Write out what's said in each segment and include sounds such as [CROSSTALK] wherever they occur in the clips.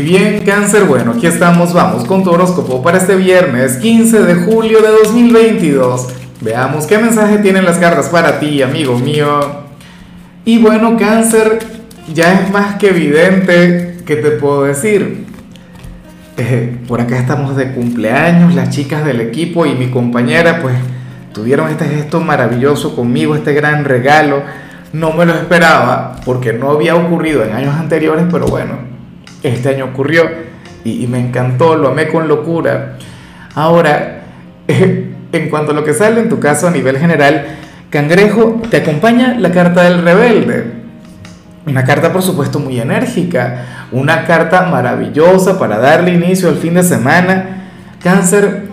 Y bien, cáncer, bueno, aquí estamos, vamos con tu horóscopo para este viernes 15 de julio de 2022. Veamos qué mensaje tienen las cartas para ti, amigo mío. Y bueno, cáncer, ya es más que evidente que te puedo decir. Eh, por acá estamos de cumpleaños, las chicas del equipo y mi compañera pues tuvieron este gesto maravilloso conmigo, este gran regalo. No me lo esperaba porque no había ocurrido en años anteriores, pero bueno, este año ocurrió y, me encantó, lo amé con locura. Ahora, [LAUGHS] en cuanto a lo que sale en tu caso a nivel general, Cangrejo, te acompaña la carta del rebelde. Una carta, por supuesto, muy enérgica, una carta maravillosa para darle inicio al fin de semana. Cáncer,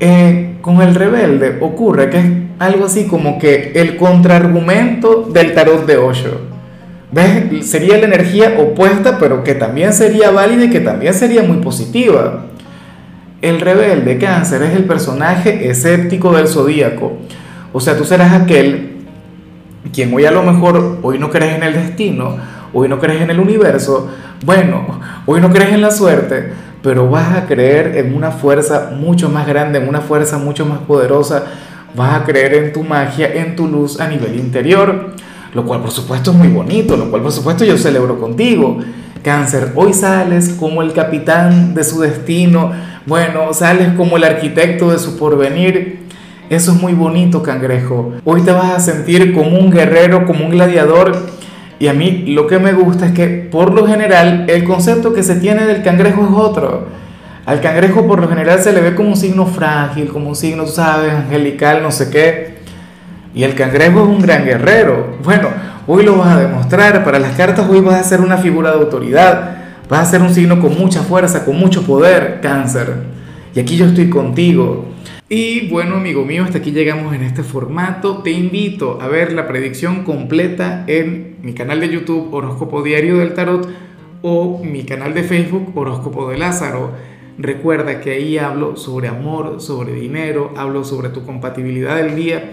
eh, con el rebelde ocurre que es algo así como que el contraargumento del tarot de Osho. ¿Ves? Sería la energía opuesta, pero que también sería válida y que también sería muy positiva. El rebelde cáncer es el personaje escéptico del zodíaco. O sea, tú serás aquel quien hoy a lo mejor, hoy no crees en el destino, hoy no crees en el universo, bueno, hoy no crees en la suerte, pero vas a creer en una fuerza mucho más grande, en una fuerza mucho más poderosa, vas a creer en tu magia, en tu luz a nivel interior lo cual por supuesto es muy bonito, lo cual por supuesto yo celebro contigo. Cáncer, hoy sales como el capitán de su destino, bueno, sales como el arquitecto de su porvenir. Eso es muy bonito, cangrejo. Hoy te vas a sentir como un guerrero, como un gladiador. Y a mí lo que me gusta es que por lo general el concepto que se tiene del cangrejo es otro. Al cangrejo por lo general se le ve como un signo frágil, como un signo, sabes, angelical, no sé qué. Y el cangrejo es un gran guerrero. Bueno, hoy lo vas a demostrar. Para las cartas hoy vas a ser una figura de autoridad. Vas a ser un signo con mucha fuerza, con mucho poder, cáncer. Y aquí yo estoy contigo. Y bueno, amigo mío, hasta aquí llegamos en este formato. Te invito a ver la predicción completa en mi canal de YouTube Horóscopo Diario del Tarot o mi canal de Facebook Horóscopo de Lázaro. Recuerda que ahí hablo sobre amor, sobre dinero, hablo sobre tu compatibilidad del día